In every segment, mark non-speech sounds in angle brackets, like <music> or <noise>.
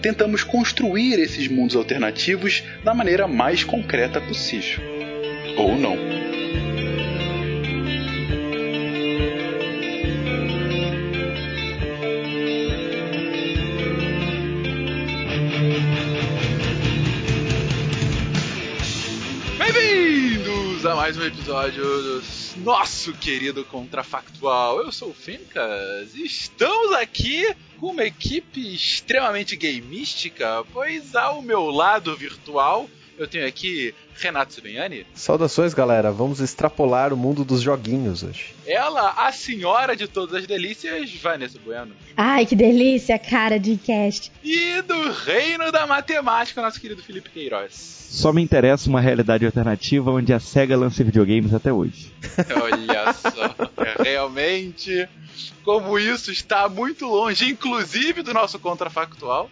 tentamos construir esses mundos alternativos da maneira mais concreta possível. Ou não. Bem-vindos a mais um episódio do nosso querido Contrafactual. Eu sou o Fencas e estamos aqui uma equipe extremamente gameística, pois ao meu lado virtual eu tenho aqui Renato Sibiani. Saudações, galera. Vamos extrapolar o mundo dos joguinhos hoje. Ela, a senhora de todas as delícias, Vanessa Bueno. Ai, que delícia, cara de cast. E do reino da matemática, nosso querido Felipe Queiroz. Só me interessa uma realidade alternativa onde a SEGA lança videogames até hoje. Olha só, é realmente como isso está muito longe, inclusive do nosso contrafactual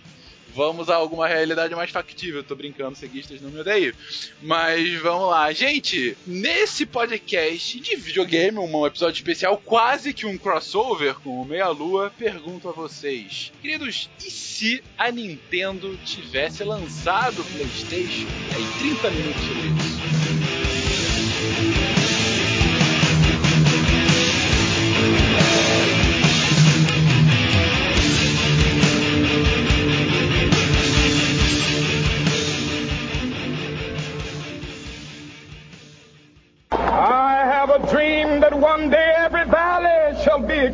vamos a alguma realidade mais factível. Tô brincando, ceguistas não me odeiem. Mas vamos lá. Gente, nesse podcast de videogame, um episódio especial, quase que um crossover com o Meia Lua, pergunto a vocês, queridos, e se a Nintendo tivesse lançado o PlayStation? Aí, 30 minutos isso.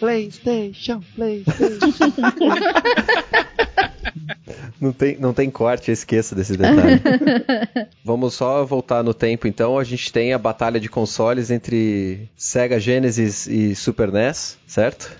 PlayStation, PlayStation. <laughs> não, tem, não tem corte, eu esqueço desse detalhe. <laughs> Vamos só voltar no tempo então. A gente tem a batalha de consoles entre Sega Genesis e Super NES, certo?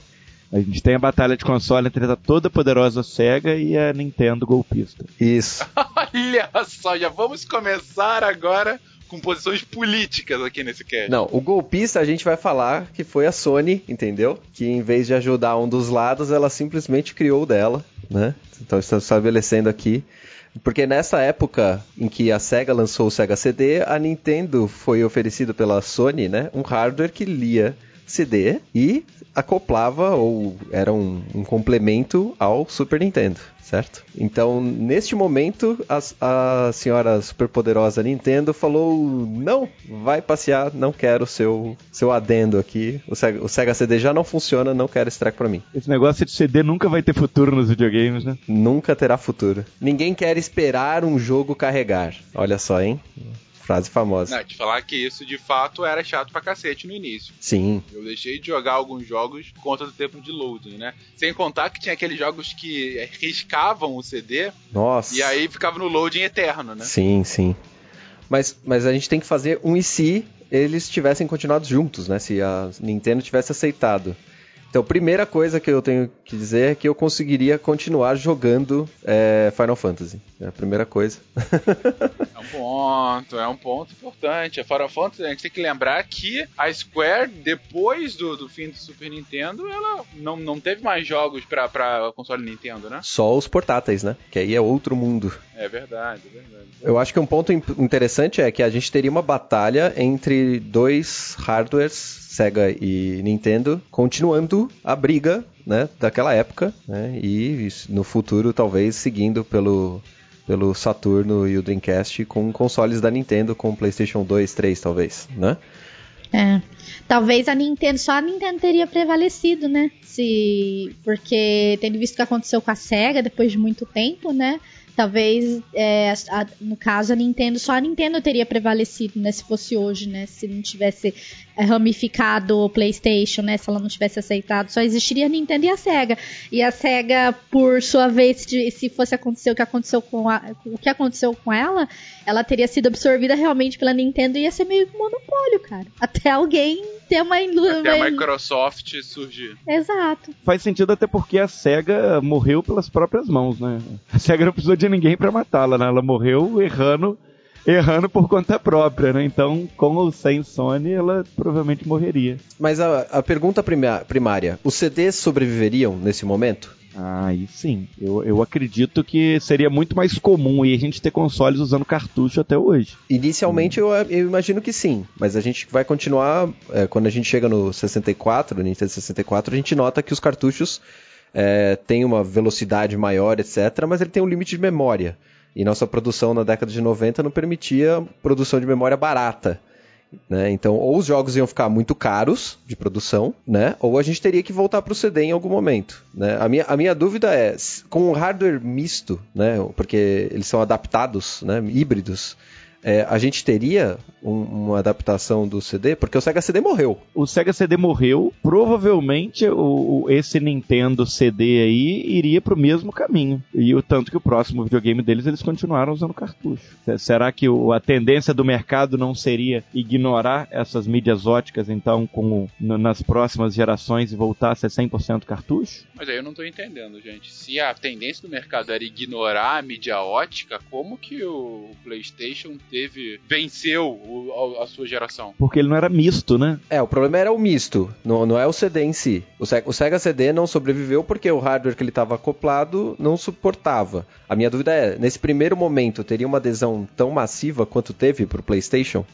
A gente tem a batalha de console entre a toda poderosa Sega e a Nintendo golpista. Isso. <laughs> Olha só, já vamos começar agora com posições políticas aqui nesse cast. Não, o golpista a gente vai falar que foi a Sony, entendeu? Que em vez de ajudar um dos lados, ela simplesmente criou dela, né? Então estamos estabelecendo aqui. Porque nessa época em que a Sega lançou o Sega CD, a Nintendo foi oferecido pela Sony, né? Um hardware que lia CD e acoplava ou era um, um complemento ao Super Nintendo certo? Então, neste momento, a, a senhora superpoderosa Nintendo falou: não, vai passear, não quero seu, seu adendo aqui. O Sega, o Sega CD já não funciona, não quero esse treco pra mim. Esse negócio de CD nunca vai ter futuro nos videogames, né? Nunca terá futuro. Ninguém quer esperar um jogo carregar. Olha só, hein? Frase famosa. Não, te falar que isso de fato era chato pra cacete no início. Sim. Eu deixei de jogar alguns jogos por conta do tempo de loading, né? Sem contar que tinha aqueles jogos que riscavam o CD. Nossa. E aí ficava no loading eterno, né? Sim, sim. Mas, mas a gente tem que fazer um e se eles tivessem continuado juntos, né? Se a Nintendo tivesse aceitado Então, primeira coisa que eu tenho que dizer é que eu conseguiria continuar jogando é, Final Fantasy. É a primeira coisa. É um ponto, é um ponto importante. A Final Fantasy, a gente tem que lembrar que a Square, depois do, do fim do Super Nintendo, ela não, não teve mais jogos pra, pra console Nintendo, né? Só os portáteis, né? Que aí é outro mundo. É verdade, é verdade. Eu acho que um ponto in- interessante é que a gente teria uma batalha entre dois hardwares, Sega e Nintendo, continuando a briga, né, daquela época, né, e no futuro talvez seguindo pelo pelo Saturno e o Dreamcast com consoles da Nintendo, com PlayStation 2, 3 talvez, né? É. Talvez a Nintendo, só a Nintendo teria prevalecido, né? Se. Porque tendo visto o que aconteceu com a SEGA depois de muito tempo, né? Talvez, é, a- no caso, a Nintendo, só a Nintendo teria prevalecido, né? Se fosse hoje, né? Se não tivesse é, ramificado o PlayStation, né? Se ela não tivesse aceitado, só existiria a Nintendo e a SEGA. E a SEGA, por sua vez, se fosse acontecer o que aconteceu com a, o que aconteceu com ela, ela teria sido absorvida realmente pela Nintendo e ia ser meio que um monopólio, cara. Até alguém ter uma ilu- Até a uma- Microsoft surgir. Exato. Faz sentido até porque a SEGA morreu pelas próprias mãos, né? A SEGA não precisou de ninguém pra matá-la, né? Ela morreu errando, errando por conta própria, né? Então, com ou sem Sony, ela provavelmente morreria. Mas a, a pergunta primária, os CDs sobreviveriam nesse momento? Aí sim. Eu, eu acredito que seria muito mais comum a gente ter consoles usando cartucho até hoje. Inicialmente eu, eu imagino que sim, mas a gente vai continuar. é, quando a gente chega no 64, no Nintendo 64, a gente nota que os cartuchos é, têm uma velocidade maior, etc., mas ele tem um limite de memória. E nossa produção na década de 90 não permitia produção de memória barata. Né? Então, ou os jogos iam ficar muito caros de produção, né? ou a gente teria que voltar para o CD em algum momento. Né? A, minha, a minha dúvida é, com o hardware misto, né? porque eles são adaptados, né? híbridos, é, a gente teria um- uma adaptação do CD? Porque o Sega CD morreu. O Sega CD morreu, provavelmente o, o- esse Nintendo CD aí iria pro mesmo caminho. E o tanto que o próximo videogame deles eles continuaram usando cartucho. Se- Será que o- a tendência do mercado não seria ignorar essas mídias óticas então com nas próximas gerações e voltar a ser 100% cartucho? Mas aí eu não tô entendendo, gente. Se a tendência do mercado era ignorar a mídia ótica, como que o PlayStation teve venceu o- a, a sua geração? Porque ele não era misto, né? É, o problema era o misto, não, não é o CD em si. O Sega, o Sega CD não sobreviveu porque o hardware que ele estava acoplado não suportava. A minha dúvida é, nesse primeiro momento, teria uma adesão tão massiva quanto teve pro PlayStation?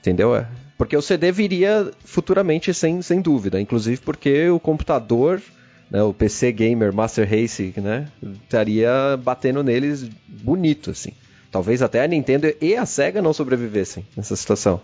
Entendeu? É. Porque o CD viria futuramente sem, sem dúvida, inclusive porque o computador, né, o PC Gamer Master Race, né, estaria batendo neles bonito, assim. Talvez até a Nintendo e a Sega não sobrevivessem nessa situação.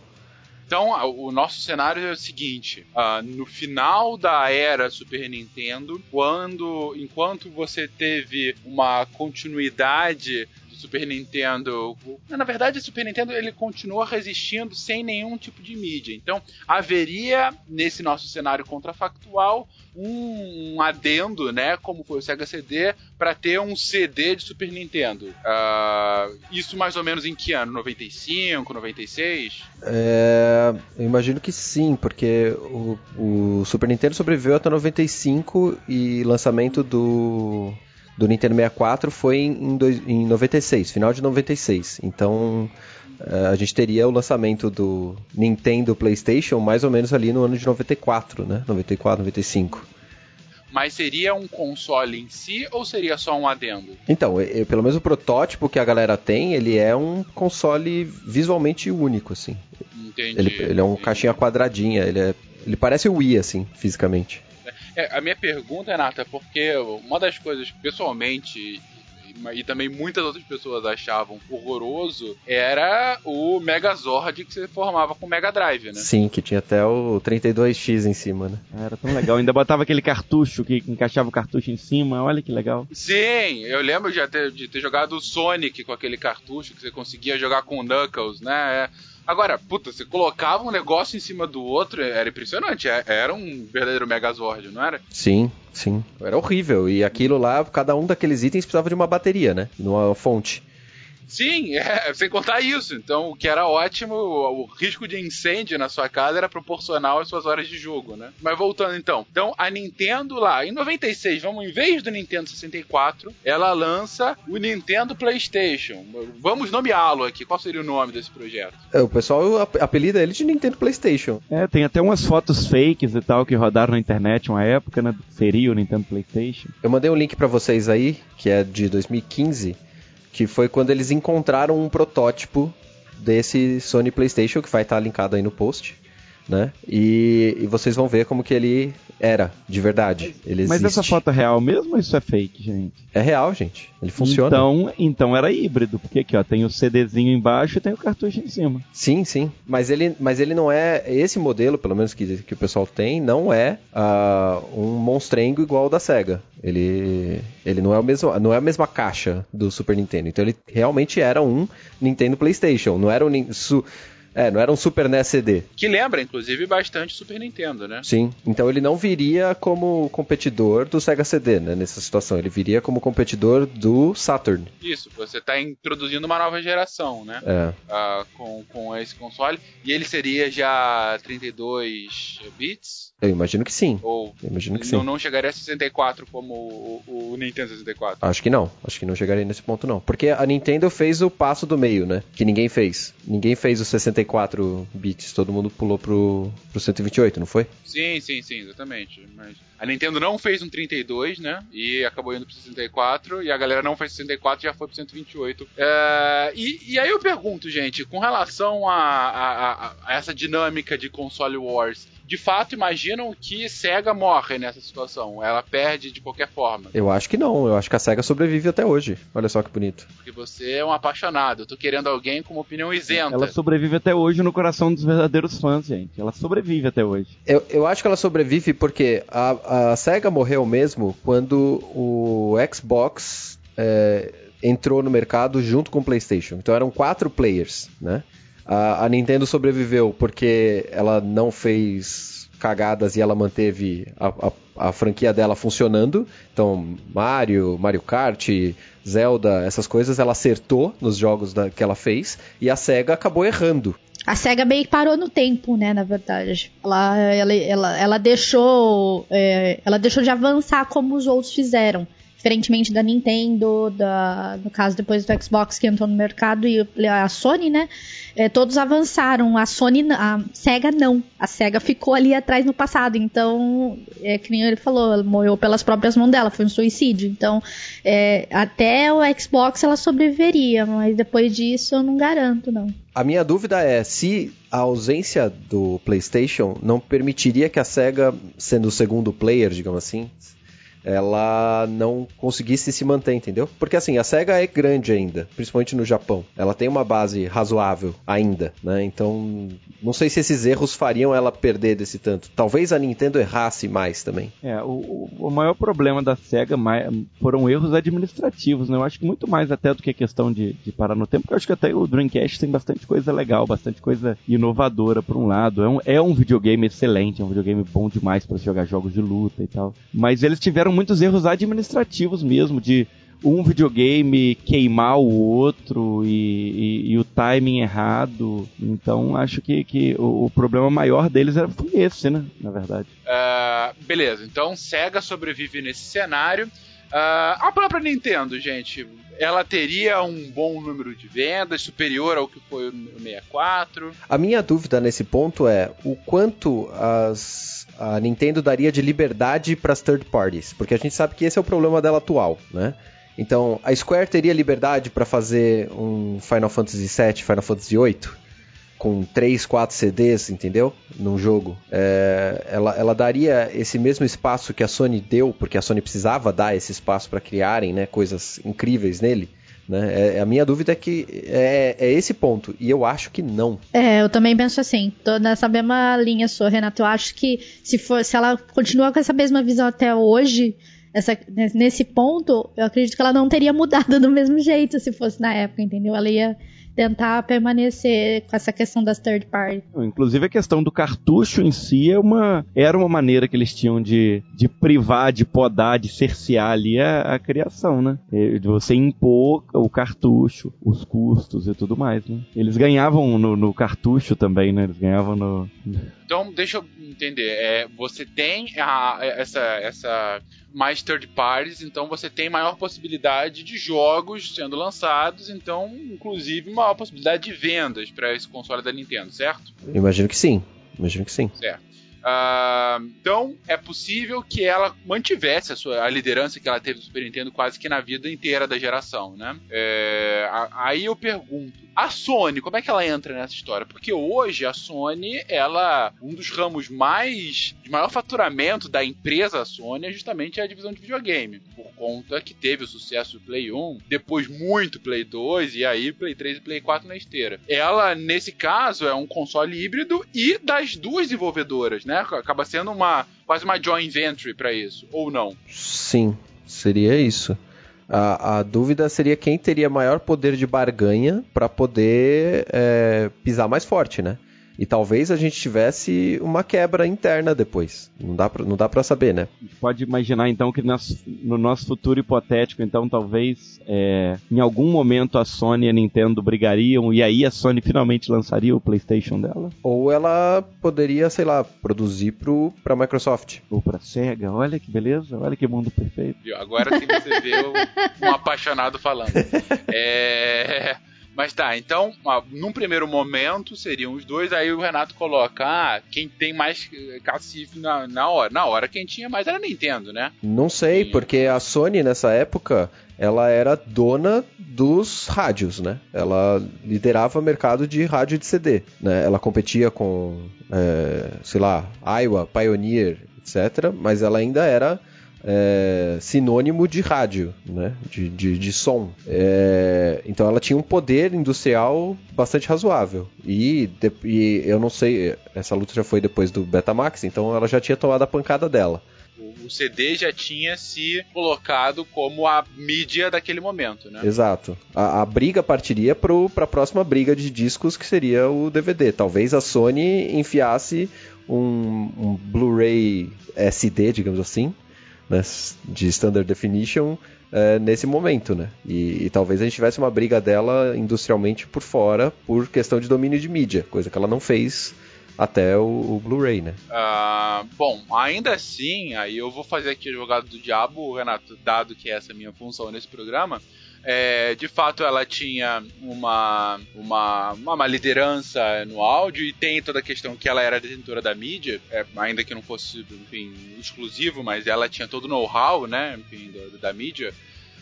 Então, o nosso cenário é o seguinte: ah, no final da era Super Nintendo, quando, enquanto você teve uma continuidade Super Nintendo, na verdade, o Super Nintendo ele continua resistindo sem nenhum tipo de mídia. Então, haveria nesse nosso cenário contrafactual um, adendo, né, como foi o Sega CD, para ter um CD de Super Nintendo. Ah, isso mais ou menos em que ano? 95, 96? É, eu imagino que sim, porque o, o Super Nintendo sobreviveu até 95 e lançamento do, do Nintendo 64 foi em, dois- em 96, final de 96. Então é, a gente teria o lançamento do Nintendo PlayStation mais ou menos ali no ano de 94, né? 94, 95. Mas seria um console em si ou seria só um adendo? Então, e- e pelo menos o protótipo que a galera tem, ele é um console visualmente único, assim. Entendi. Ele, ele é um entendi. caixinha quadradinha, ele, é, ele parece o Wii, assim, fisicamente. É, a minha pergunta, Renata, é porque uma das coisas, pessoalmente, e, e também muitas outras pessoas achavam horroroso, era o Megazord que você formava com o Mega Drive, né? Sim, que tinha até o 32X em cima, né? Ah, Era tão legal. Ainda botava aquele cartucho que encaixava o cartucho em cima. Olha que legal. Sim, eu lembro de ter, de ter jogado o Sonic com aquele cartucho que você conseguia jogar com o Knuckles, né? É. Agora, puta, você colocava um negócio em cima do outro, era impressionante. é- Era um verdadeiro Megazord, não era? Sim, sim. Era horrível. E aquilo lá, cada um daqueles itens precisava de uma bateria, né? Numa fonte. Sim, <laughs> é, sem contar isso. Então, o que era ótimo, o, risco de incêndio na sua casa era proporcional às suas horas de jogo, né? Mas voltando então. Então, a Nintendo lá, em 96, vamos, em vez do Nintendo 64, ela lança o Nintendo PlayStation. Vamos nomeá-lo aqui. Qual seria o nome desse projeto? É, o pessoal ap- apelida ele de Nintendo PlayStation. É, tem até umas fotos fakes e tal que rodaram na internet uma época, né? Seria o Nintendo PlayStation. Eu mandei um link pra vocês aí, que é de 2015, que foi quando eles encontraram um protótipo desse Sony PlayStation, que vai estar linkado aí no post, né? E, e vocês vão ver como que ele era, de verdade. Ele Mas existe. essa foto é real mesmo ou isso é fake, gente? É real, gente. Ele funciona. Então, então era híbrido, porque aqui ó, tem o CDzinho embaixo e tem o cartucho em cima. Sim, sim. Mas ele, mas ele não é. Esse modelo, pelo menos que, que o pessoal tem, não é ah, um monstrengo igual o da SEGA. Ele, ele não, é o mesmo, não é a mesma caixa do Super Nintendo. Então ele realmente era um Nintendo PlayStation. Não era um. Su, é, não era um Super NES CD. Que lembra, inclusive, bastante Super Nintendo, né? Sim. Então ele não viria como competidor do Sega CD, né? Nessa situação. Ele viria como competidor do Saturn. Isso, você está introduzindo uma nova geração, né? É. Ah, com, com esse console. E ele seria já 32 bits? Eu imagino que sim. Ou Eu imagino que não, sim. não chegaria a 64 como o, o- o Nintendo 64? Acho que não. Acho que não chegaria nesse ponto, não. Porque a Nintendo fez o passo do meio, né? Que ninguém fez. Ninguém fez os 64 bits. Todo mundo pulou pro, pro 128, não foi? Sim, sim, sim, exatamente. Mas a Nintendo não fez um 32, né? E acabou indo pro 64. E a galera não fez 64 e já foi pro 128. É, e, e aí eu pergunto, gente, com relação a, a- a- a essa dinâmica de console wars, de fato imaginam que Sega morre nessa situação? Ela perde de qualquer forma? Eu acho que não. Eu acho que a SEGA sobrevive até hoje. Olha só que bonito. Porque você é um apaixonado. Eu tô querendo alguém com uma opinião isenta. Ela sobrevive até hoje no coração dos verdadeiros fãs, gente. Ela sobrevive até hoje. Eu, eu acho que ela sobrevive porque a, a SEGA morreu mesmo quando o Xbox é, entrou no mercado junto com o PlayStation. Então eram quatro players, né? A, Nintendo sobreviveu porque ela não fez cagadas e ela manteve a, a- a franquia dela funcionando. Então, Mario, Mario Kart, Zelda, essas coisas, ela acertou nos jogos da- que ela fez. E a SEGA acabou errando. A SEGA meio que parou no tempo, né, na verdade. Ela, ela, ela, ela deixou. é, ela deixou de avançar como os outros fizeram. Diferentemente da Nintendo, da, no caso depois do Xbox que entrou no mercado e a Sony, né? é, todos avançaram. A Sony, a SEGA não. A SEGA ficou ali atrás no passado. Então, é que nem ele falou, ela morreu pelas próprias mãos dela, foi um suicídio. Então, é, até o Xbox ela sobreviveria, mas depois disso eu não garanto, não. A minha dúvida é se a ausência do PlayStation não permitiria que a SEGA, sendo o segundo player, digamos assim, ela não conseguisse se manter, entendeu? Porque assim, a SEGA é grande ainda, principalmente no Japão. Ela tem uma base razoável ainda, né? Então, não sei se esses erros fariam ela perder desse tanto. Talvez a Nintendo errasse mais também. É, o, o- maior problema da SEGA foram erros administrativos, né? Eu acho que muito mais até do que a questão de, de parar no tempo, porque eu acho que até o Dreamcast tem bastante coisa legal, bastante coisa inovadora por um lado. É um, é um videogame excelente, é um videogame bom demais para jogar jogos de luta e tal. Mas eles tiveram muitos erros administrativos mesmo, de um videogame queimar o outro e, e- e o timing errado. Então acho que, que o, o problema maior deles era, foi esse, né? Na verdade. Ah, beleza, então Sega sobrevive nesse cenário. Ah, a própria Nintendo, gente, ela teria um bom número de vendas, superior ao que foi o 64. A minha dúvida nesse ponto é o quanto as, a Nintendo daria de liberdade para as third parties, porque a gente sabe que esse é o problema dela atual, né? Então, a Square teria liberdade para fazer um Final Fantasy VII, Final Fantasy VIII, com 3, 4 CDs, entendeu? Num jogo. É, ela, ela daria esse mesmo espaço que a Sony deu, porque a Sony precisava dar esse espaço para criarem né, coisas incríveis nele. Né? É, a minha dúvida é que é, é esse ponto, e eu acho que não. É, eu também penso assim. Tô nessa mesma linha sua, Renato. Eu acho que se for, se ela continua com essa mesma visão até hoje, essa, nesse ponto, eu acredito que ela não teria <laughs> mudado do mesmo jeito se fosse na época, entendeu? Ela ia, tentar permanecer com essa questão das third party. Inclusive a questão do cartucho em si é uma, era uma maneira que eles tinham de, de privar, de podar, de cercear ali a, a criação, né? De você impor o cartucho, os custos e tudo mais, né? Eles ganhavam no, no cartucho também, né? Eles ganhavam no... Então, deixa eu entender. É, você tem a, essa, essa mais third parties, então você tem maior possibilidade de jogos sendo lançados, então, inclusive, maior possibilidade de vendas para esse console da Nintendo, certo? Imagino que sim. Imagino que sim. Certo. Uh, então, é possível que ela mantivesse a, sua, a liderança que ela teve do Super Nintendo quase que na vida inteira da geração, né? É, aí eu pergunto, a Sony, como é que ela entra nessa história? Porque hoje a Sony, ela, um dos ramos mais de maior faturamento da empresa Sony é justamente a divisão de videogame, por conta que teve o sucesso do Play 1, depois muito Play 2 e aí Play 3 e Play 4 na esteira. Ela, nesse caso, é um console híbrido e das duas desenvolvedoras, né? Acaba sendo uma quase uma joint venture para isso, ou não? Sim, seria isso. A, a, dúvida seria quem teria maior poder de barganha para poder é, pisar mais forte, né? E talvez a gente tivesse uma quebra interna depois. Não dá pra, não dá pra saber, né? Pode imaginar então que no nosso futuro hipotético, então talvez é, em algum momento a Sony e a Nintendo brigariam e aí a Sony finalmente lançaria o PlayStation dela? Ou ela poderia, sei lá, produzir pro, pra Microsoft. Ou pra Sega. Olha que beleza, olha que mundo perfeito. Agora sim você <laughs> vê um apaixonado falando. É. Mas tá, então, ó, num primeiro momento seriam os dois, aí o Renato coloca, ah, quem tem mais cacife na, na hora. Na hora quem tinha mais era a Nintendo, né? Não sei, e... porque a Sony nessa época, ela era dona dos rádios, né? Ela liderava o mercado de rádio de CD, né? Ela competia com, é, sei lá, Iowa, Pioneer, etc. Mas ela ainda era é, sinônimo de rádio, né? de, de, de som. É, então ela tinha um poder industrial bastante razoável. E, de, e eu não sei, essa luta já foi depois do Betamax, então ela já tinha tomado a pancada dela o CD já tinha se colocado como a mídia daquele momento, né? Exato. A, a briga partiria para a próxima briga de discos que seria o DVD. Talvez a Sony enfiasse um, um Blu-ray SD, digamos assim, né, de Standard Definition é, nesse momento, né? E, e, talvez a gente tivesse uma briga dela industrialmente por fora por questão de domínio de mídia, coisa que ela não fez até o, o Blu-ray, né? Uh, bom, ainda assim, aí eu vou fazer aqui o jogado do diabo, Renato, dado que essa é a minha função nesse programa. É, de fato, ela tinha uma, uma, uma liderança no áudio e tem toda a questão que ela era detentora da mídia, é, ainda que não fosse, enfim, exclusivo, mas ela tinha todo o know-how, né, da mídia.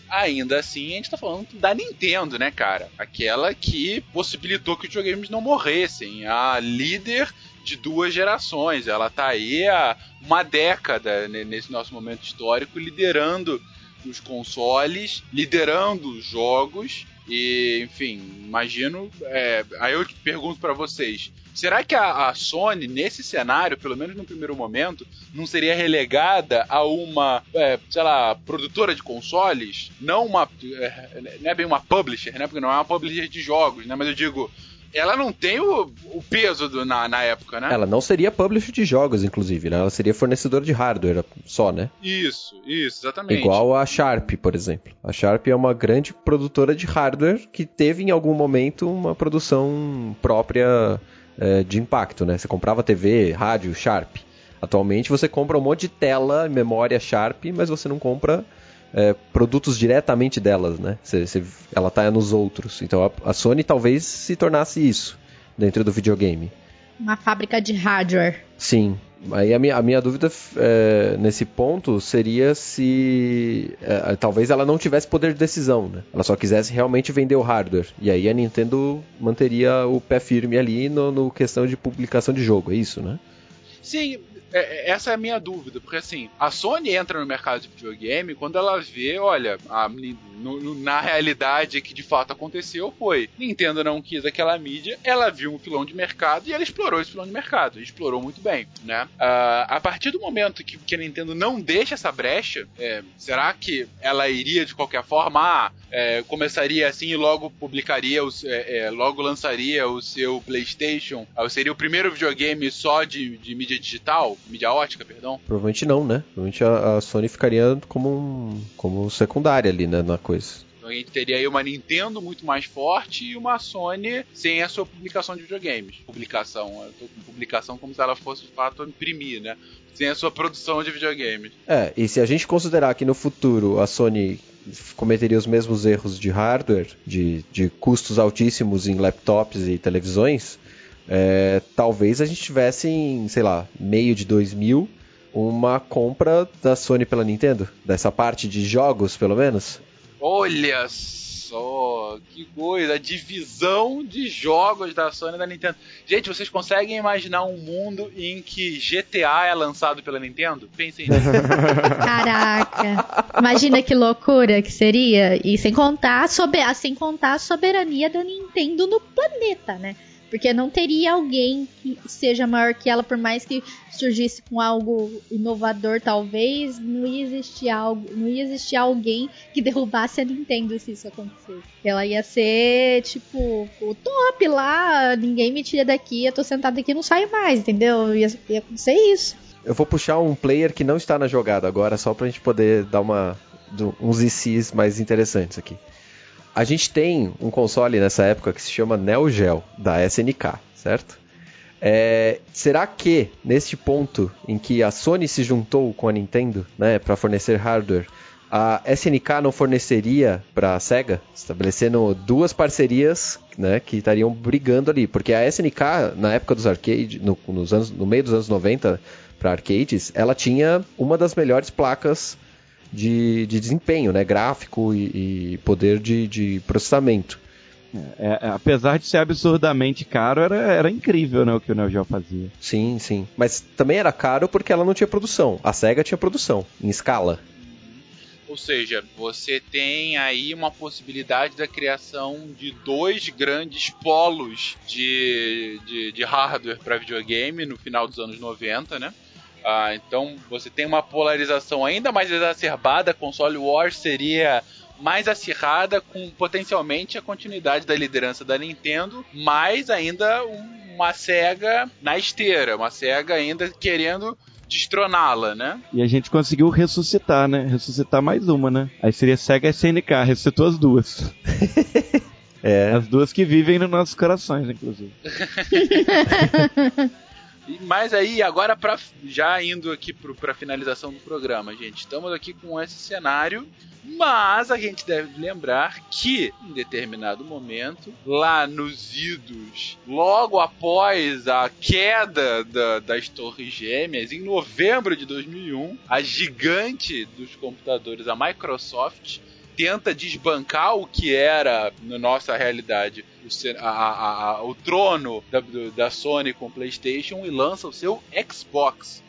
Ainda assim, a gente tá falando da Nintendo, né, cara? Aquela que possibilitou que os videogames não morressem. A líder de duas gerações. Ela tá aí há uma década nesse nosso momento histórico liderando os consoles, liderando os jogos. E, enfim, imagino. É, aí eu pergunto para vocês: será que a, a, Sony, nesse cenário, pelo menos no primeiro momento, não seria relegada a uma, é, sei lá, produtora de consoles? Não uma. É, não é bem uma publisher, né? Porque não é uma publisher de jogos, né? Mas eu digo ela não tem o, o peso do, na, na época, né? Ela não seria publisher de jogos, inclusive, né? Ela seria fornecedora de hardware só, né? Isso, isso, exatamente. Igual a Sharp, por exemplo. A Sharp é uma grande produtora de hardware que teve em algum momento uma produção própria é, de impacto, né? Você comprava TV, rádio, Sharp. Atualmente você compra um monte de tela, memória Sharp, mas você não compra é, produtos diretamente delas, né? Cê, cê, ela tá nos outros. Então a, a, Sony talvez se tornasse isso dentro do videogame. Uma fábrica de hardware. Sim. Aí a minha, a minha dúvida é, nesse ponto seria se é, talvez ela não tivesse poder de decisão, né? Ela só quisesse realmente vender o hardware. E aí a Nintendo manteria o pé firme ali no, no questão de publicação de jogo, é isso, né? Sim, é, é, essa é a minha dúvida, porque assim, a Sony entra no mercado de videogame quando ela vê, olha, a, no, na realidade que de fato aconteceu foi, Nintendo não quis aquela mídia, ela viu um filão de mercado e ela explorou esse filão de mercado, explorou muito bem, né? Uh, a partir do momento que, que a Nintendo não deixa essa brecha, é, será que ela iria de qualquer forma, ah, é, começaria assim e logo publicaria, o, é, é, logo lançaria o seu PlayStation? Ah, seria o primeiro videogame só de, de mídia digital, mídia ótica, perdão? Provavelmente não, né? Provavelmente a, a Sony ficaria como um, como secundária ali, né, na coisa. Então a gente teria aí uma Nintendo muito mais forte e uma Sony sem a sua publicação de videogames. Publicação, eu tô com publicação como se ela fosse de fato imprimir, né? Sem a sua produção de videogames. É, e se a gente considerar que no futuro a Sony cometeria os mesmos erros de hardware, de, de custos altíssimos em laptops e televisões, é, talvez a gente tivesse em, sei lá, meio de 2000 uma compra da Sony pela Nintendo, dessa parte de jogos, pelo menos. Olha só, que coisa, a divisão de jogos da Sony e da Nintendo. Gente, vocês conseguem imaginar um mundo em que GTA é lançado pela Nintendo? Pensem nisso. <laughs> Caraca. Imagina que loucura que seria. E sem contar, sober sem contar a soberania da Nintendo no planeta, né? Porque não teria alguém que seja maior que ela, por mais que surgisse com algo inovador, talvez, não ia existir algo, não ia existir alguém que <laughs> derrubasse a Nintendo se isso acontecesse. Ela ia ser, tipo, o top lá, ninguém me tira daqui, eu tô sentado aqui não saio mais, entendeu? Ia, ia acontecer isso. Eu vou puxar um player que não está na jogada agora, só pra gente poder dar uma, uns ICs mais interessantes aqui. A gente tem um console nessa época que se chama Neo Geo, da SNK, certo? É, será que, neste ponto em que a Sony se juntou com a Nintendo né, para fornecer hardware, a SNK não forneceria para a SEGA, estabelecendo duas parcerias né, que estariam brigando ali? Porque a SNK, na época dos arcades, no, nos anos, no meio dos anos 90, para arcades, ela tinha uma das melhores placas de, de desempenho, né? Gráfico e, e poder de, de processamento. É, é, apesar de ser absurdamente caro, era, era incrível né, o que o Neo Geo fazia. Sim, sim. Mas também era caro porque ela não tinha produção. A SEGA tinha produção, em escala. Ou seja, você tem aí uma possibilidade da criação de dois grandes polos de, de, de hardware para videogame no final dos anos 90, né? Ah, então você tem uma polarização ainda mais exacerbada. Console Wars seria mais acirrada, com potencialmente a continuidade da liderança da Nintendo, mas ainda uma SEGA na esteira, uma SEGA ainda querendo destroná-la, né? E a gente conseguiu ressuscitar, né? Ressuscitar mais uma, né? Aí seria SEGA SNK, ressuscitou as duas. <laughs> é. As duas que vivem nos nossos corações, inclusive. <laughs> Mas aí, agora pra, já indo aqui para a finalização do programa, gente, estamos aqui com esse cenário, mas a gente deve lembrar que, em determinado momento, lá nos idos, logo após a queda da, das Torres Gêmeas, em novembro de 2001, a gigante dos computadores, a Microsoft, tenta desbancar o que era, na nossa realidade, o, a, a, a, o trono da, da, Sony com o PlayStation e lança o seu Xbox.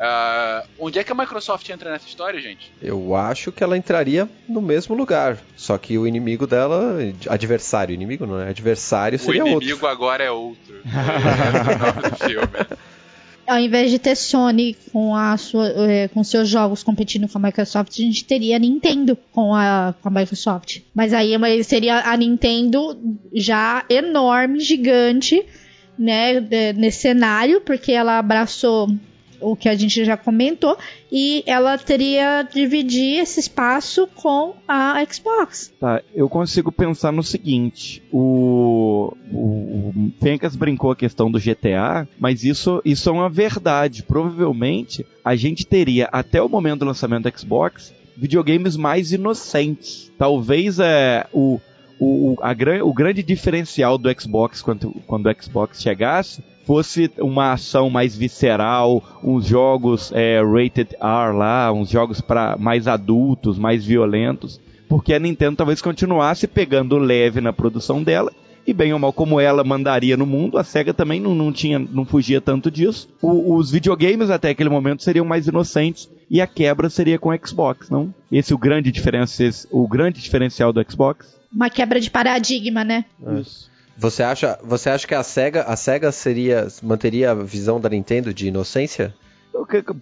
Uh, onde é que a Microsoft entra nessa história, gente? Eu acho que ela entraria no mesmo lugar. Só que o inimigo dela. Adversário, inimigo não é? Adversário seria outro. O inimigo outro. agora é outro. <laughs> É o nome do filme ao invés de ter Sony com, a sua, é, com seus jogos competindo com a Microsoft, a gente teria a Nintendo com a, com a Microsoft. Mas aí seria a Nintendo já enorme, gigante, né, nesse cenário, porque ela abraçou o que a gente já comentou, e ela teria dividir esse espaço com a Xbox. Tá, eu consigo pensar no seguinte: o, o, o Fencas brincou a questão do GTA, mas isso, isso é uma verdade. Provavelmente a gente teria, até o momento do lançamento do Xbox, videogames mais inocentes. Talvez é, o, o, a, o grande diferencial do Xbox quando, quando o Xbox chegasse fosse uma ação mais visceral, uns jogos é, rated R lá, uns jogos para mais adultos, mais violentos, porque a Nintendo talvez continuasse pegando leve na produção dela e bem ou mal como ela mandaria no mundo, a SEGA também não, não tinha, não fugia tanto disso. O, os videogames até aquele momento seriam mais inocentes e a quebra seria com o Xbox, não? Esse é o grande diferencial, o grande diferencial do Xbox. Uma quebra de paradigma, né? Isso. Você acha, você acha que a Sega, a Sega seria manteria a visão da Nintendo de inocência?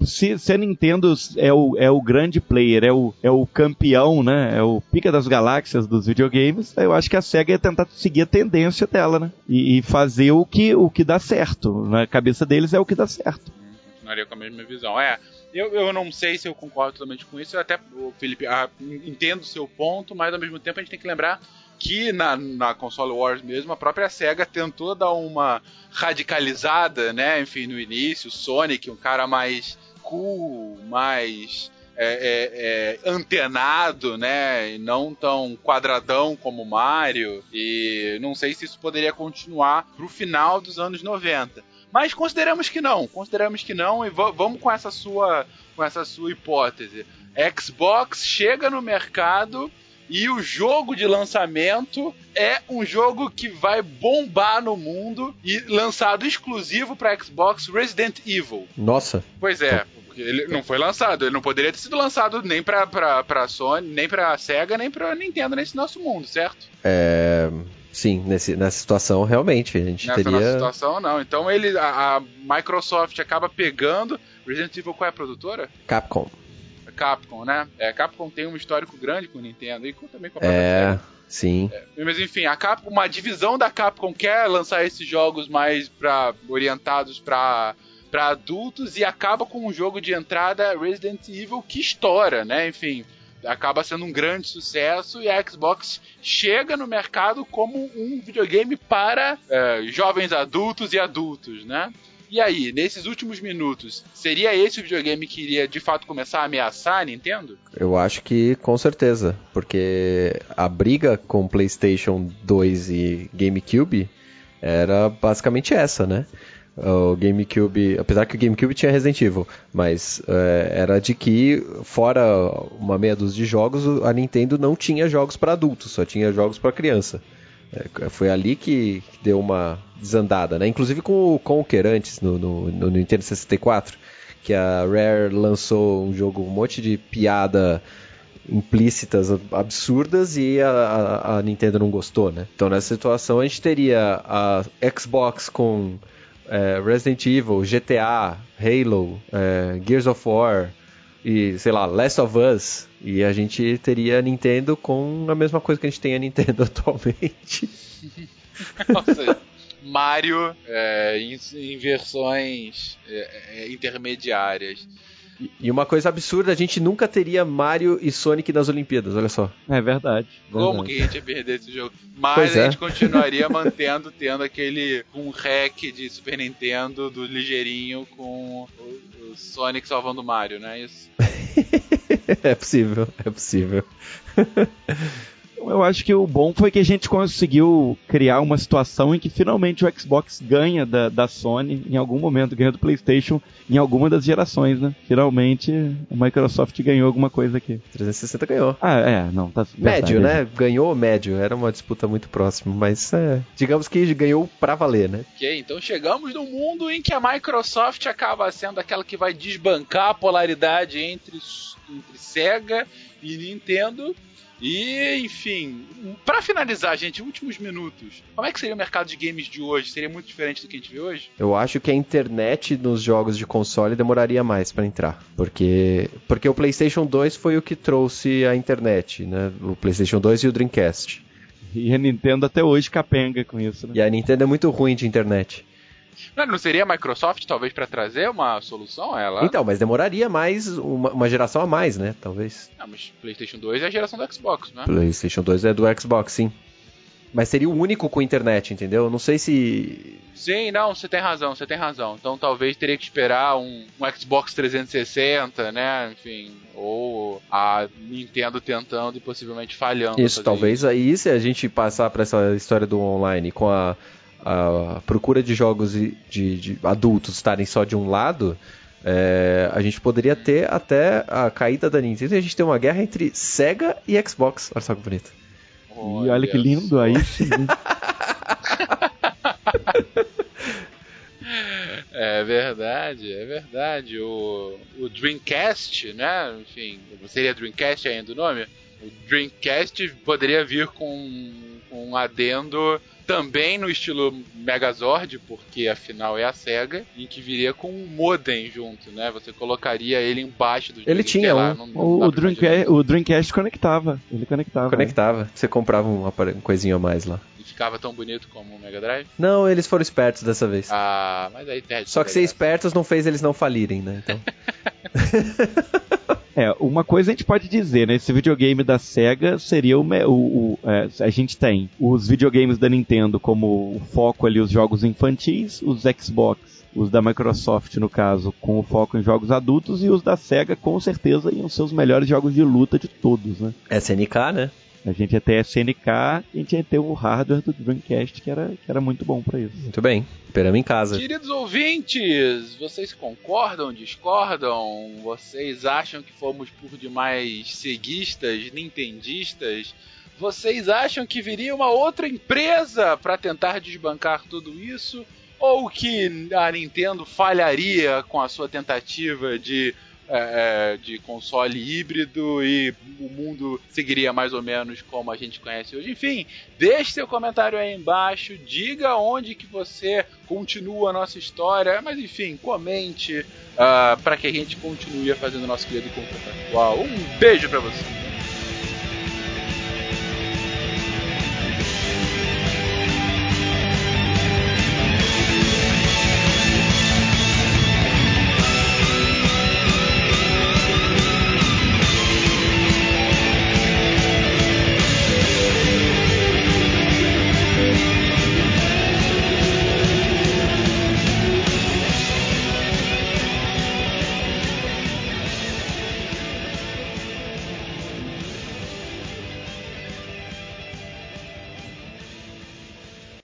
Se, se a Nintendo é o, é o grande player, é o, é o campeão, né? É o pica das galáxias dos videogames, eu acho que a SEGA ia tentar seguir a tendência dela, né? E, e fazer o que, o que dá certo. Na cabeça deles é o que dá certo. Continuaria com a mesma visão. É, eu, eu não sei se eu concordo totalmente com isso. Eu até, o Felipe, ah, entendo o seu ponto, mas ao mesmo tempo a gente tem que lembrar que na, na console Wars mesmo, a própria SEGA tentou dar uma radicalizada, né? Enfim, no início, o Sonic, um cara mais cool, mais é, é, é, antenado, né? E não tão quadradão como Mario. E não sei se isso poderia continuar pro final dos anos 90. Mas consideramos que não, consideramos que não e vamos com essa sua com essa sua hipótese. Xbox chega no mercado e o jogo de lançamento é um jogo que vai bombar no mundo e lançado exclusivo para Xbox Resident Evil. Nossa. Pois é, ele não foi lançado, ele não poderia ter sido lançado nem pra, pra, pra Sony, nem pra Sega, nem pra Nintendo nesse nosso mundo, certo? É. Sim, nesse, nessa situação realmente a gente Nessa teria. Nessa situação não. Então ele, a, a Microsoft acaba pegando. Resident Evil qual é a produtora? Capcom. Capcom, né? É, Capcom tem um histórico grande com o Nintendo e com, também com a É, sim. É, mas enfim, a Capcom, uma divisão da Capcom quer lançar esses jogos mais pra, orientados para para adultos e acaba com um jogo de entrada Resident Evil que estoura, né? Enfim, acaba sendo um grande sucesso e a Xbox chega no mercado como um videogame para é, jovens adultos e adultos, né? E aí, nesses últimos minutos, seria esse o videogame que iria de fato começar a ameaçar a Nintendo? Eu acho que com certeza, porque a briga com PlayStation 2 e GameCube era basicamente essa, né? o GameCube, apesar que o GameCube tinha Resident Evil, mas é, era de que, fora uma meia dúzia de jogos, a Nintendo não tinha jogos para adultos, só tinha jogos para criança. É, foi ali que deu uma desandada, né? Inclusive com o Conker antes, no, no, no Nintendo 64, que a Rare lançou um jogo, um monte de piada implícitas absurdas e a, a, a, Nintendo não gostou, né? Então nessa situação a gente teria a Xbox com é, Resident Evil, GTA, Halo, é, Gears of War e sei lá, Last of Us e a gente teria a Nintendo com a mesma coisa que a gente tem a Nintendo <laughs> atualmente. <laughs> Mario é, em, em, versões é, é intermediárias. E uma coisa absurda, a gente nunca teria Mario e Sonic nas Olimpíadas, olha só. É verdade. Como que a gente ia perder esse jogo? Mas a gente continuaria mantendo, tendo aquele um hack de Super Nintendo do ligeirinho com o, o Sonic salvando o Mario, não é isso? <laughs> é possível, é possível. <laughs> Eu acho que o bom foi que a gente conseguiu criar uma situação em que finalmente o Xbox ganha da, da Sony em algum momento, ganha do PlayStation em alguma das gerações, né? Finalmente a Microsoft ganhou alguma coisa aqui. 360 ganhou. Ah, é, não, tá Médio, né? Ganhou médio, era uma disputa muito próxima, mas é, digamos que ganhou pra valer, né? Ok, então chegamos num mundo em que a Microsoft acaba sendo aquela que vai desbancar a polaridade entre, entre Sega e Nintendo e, enfim, para finalizar, gente, últimos minutos. Como é que seria o mercado de games de hoje? Seria muito diferente do que a gente vê hoje? Eu acho que a internet nos jogos de console demoraria mais para entrar, porque porque o PlayStation 2 foi o que trouxe a internet, né? O PlayStation 2 e o Dreamcast. E a Nintendo até hoje capenga com isso, né? E a Nintendo é muito ruim de internet. Não, não seria a Microsoft, talvez, para trazer uma solução? Ela... Então, mas demoraria mais, uma, uma, geração a mais, né? Talvez. Não, mas PlayStation 2 é a geração do Xbox, né? PlayStation 2 é do Xbox, sim. Mas seria o único com internet, entendeu? Não sei se. Sim, não, você tem razão, você tem razão. Então talvez teria que esperar um, um, Xbox 360, né? Enfim, ou a Nintendo tentando e possivelmente falhando. Isso, talvez isso. aí, se a gente passar para essa história do online com a a procura de jogos de, de adultos estarem só de um lado, é, a gente poderia ter até a caída da Nintendo e a gente ter uma guerra entre Sega e Xbox. Olha só que bonito. Olha e olha que lindo aí. <laughs> É verdade, é verdade. O, o Dreamcast, né? Enfim, seria Dreamcast ainda o nome? O Dreamcast poderia vir com, com um adendo também no estilo Megazord, porque afinal é a SEGA, em que viria com um modem junto, né? Você colocaria ele embaixo do Ele tinha lá, um. não- não O, Dreamcast, imaginar. o Dreamcast conectava. Ele conectava. Conectava. Você comprava um, um coisinho a mais lá. E ficava tão bonito como o Mega Drive. Não, eles foram espertos dessa vez. Ah, mas aí perde. Só que ser espertos não fez eles não falirem, né? Então. <laughs> É, uma coisa a gente pode dizer, né? Esse videogame da SEGA seria o. o, o- é, a gente tem os videogames da Nintendo como o foco ali, os jogos infantis, os Xbox, os da Microsoft, no caso, com o foco em jogos adultos, e os da SEGA, com certeza, iam ser os melhores jogos de luta de todos, né? SNK, né? A gente ia ter SNK, a gente ia ter o hardware do Dreamcast, que era, que era muito bom pra isso. Muito bem. Esperamos em casa. Queridos ouvintes, vocês concordam, discordam? Vocês acham que fomos por demais ceguistas, nintendistas? Vocês acham que viria uma outra empresa para tentar desbancar tudo isso? Ou que a Nintendo falharia com a sua tentativa de, é, é, de console híbrido e o mundo seguiria mais ou menos como a gente conhece hoje? Enfim, Deixe seu comentário aí embaixo, diga onde que você continua a nossa história, mas enfim, comente para que a gente continue fazendo nosso querido conto atual. Um beijo para você.